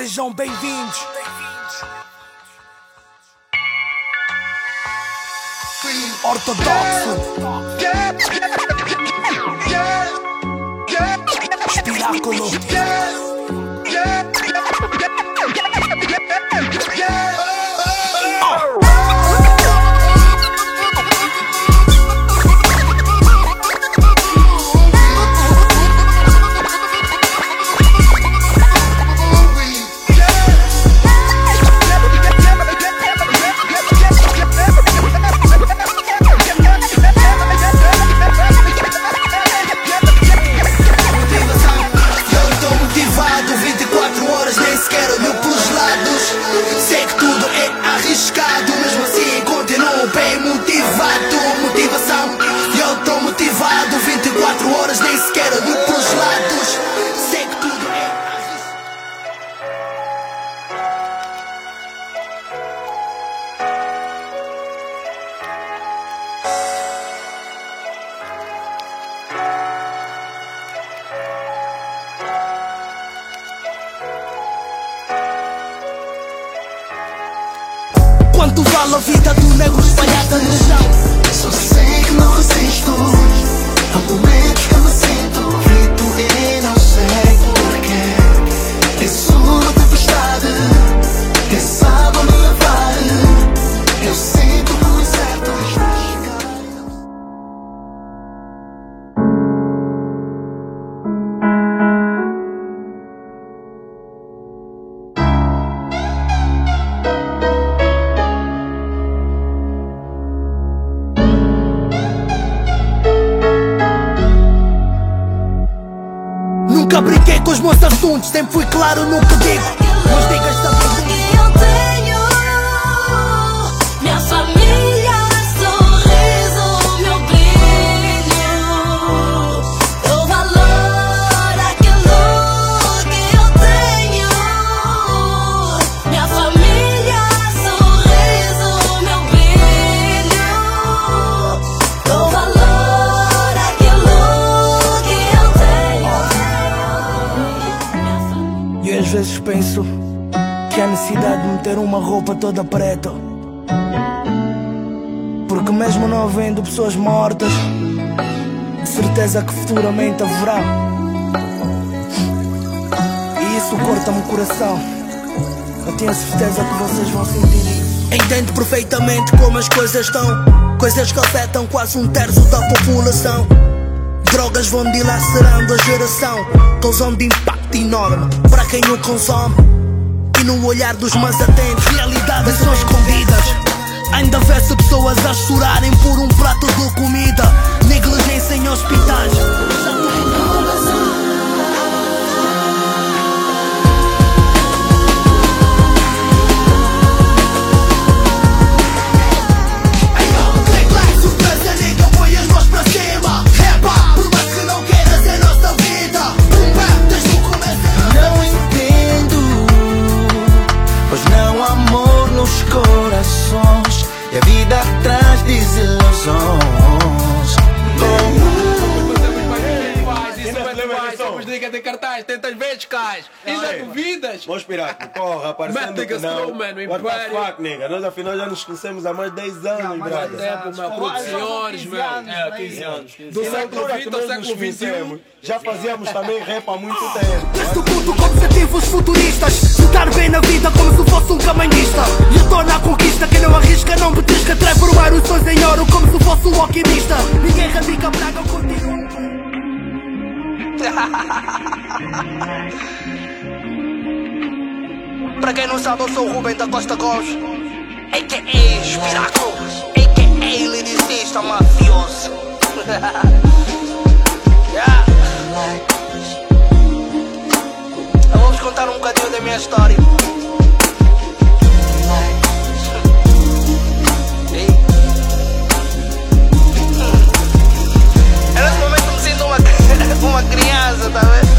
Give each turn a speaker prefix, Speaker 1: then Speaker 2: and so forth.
Speaker 1: Sejam bem-vindos. Ortodoxo. Espiráculo.
Speaker 2: Bem motivado
Speaker 1: Quanto vale a vida do negro espalhada no chão?
Speaker 2: Só sei que não resisto Há momentos que me sinto
Speaker 1: Nunca brinquei com os meus assuntos, sempre fui claro no que digo. Às vezes penso que há necessidade de meter uma roupa toda preta. Porque mesmo não havendo pessoas mortas, de certeza que futuramente haverá. E isso corta-me o coração. Eu tenho a certeza que vocês vão sentir isso. Entendo perfeitamente como as coisas estão. Coisas que afetam quase um terço da população. Drogas vão dilacerando a geração, causando impacto enorme para quem o consome. E no olhar dos mais atentos, realidades são escondidas. Ainda vê-se pessoas a chorarem por um prato de comida.
Speaker 3: Traz desilusões.
Speaker 4: É liga de cartaz, tentas vezes cais. Ainda duvidas?
Speaker 5: Vamos pirar, porra, parecendo
Speaker 4: Mete
Speaker 5: que não.
Speaker 4: mano,
Speaker 5: What the fuck, nigga? Nós afinal já nos conhecemos há mais de 10 anos,
Speaker 4: Mais
Speaker 5: brother.
Speaker 4: tempo, meu, senhores, meu. É, 15 anos. Do século XX ao século XXI.
Speaker 5: Já fazíamos também rap há muito tempo.
Speaker 1: Desde o culto com objetivos futuristas Estar bem na vida como se fosse um caminhista E eu torno a Para quem não sabe, eu sou o Rubem da Costa Gomes, a.k.a. Espiraco, a.k.a. lyricista mafioso. yeah. Então eu vou-vos contar um bocadinho da minha história. uma criança, tá vendo?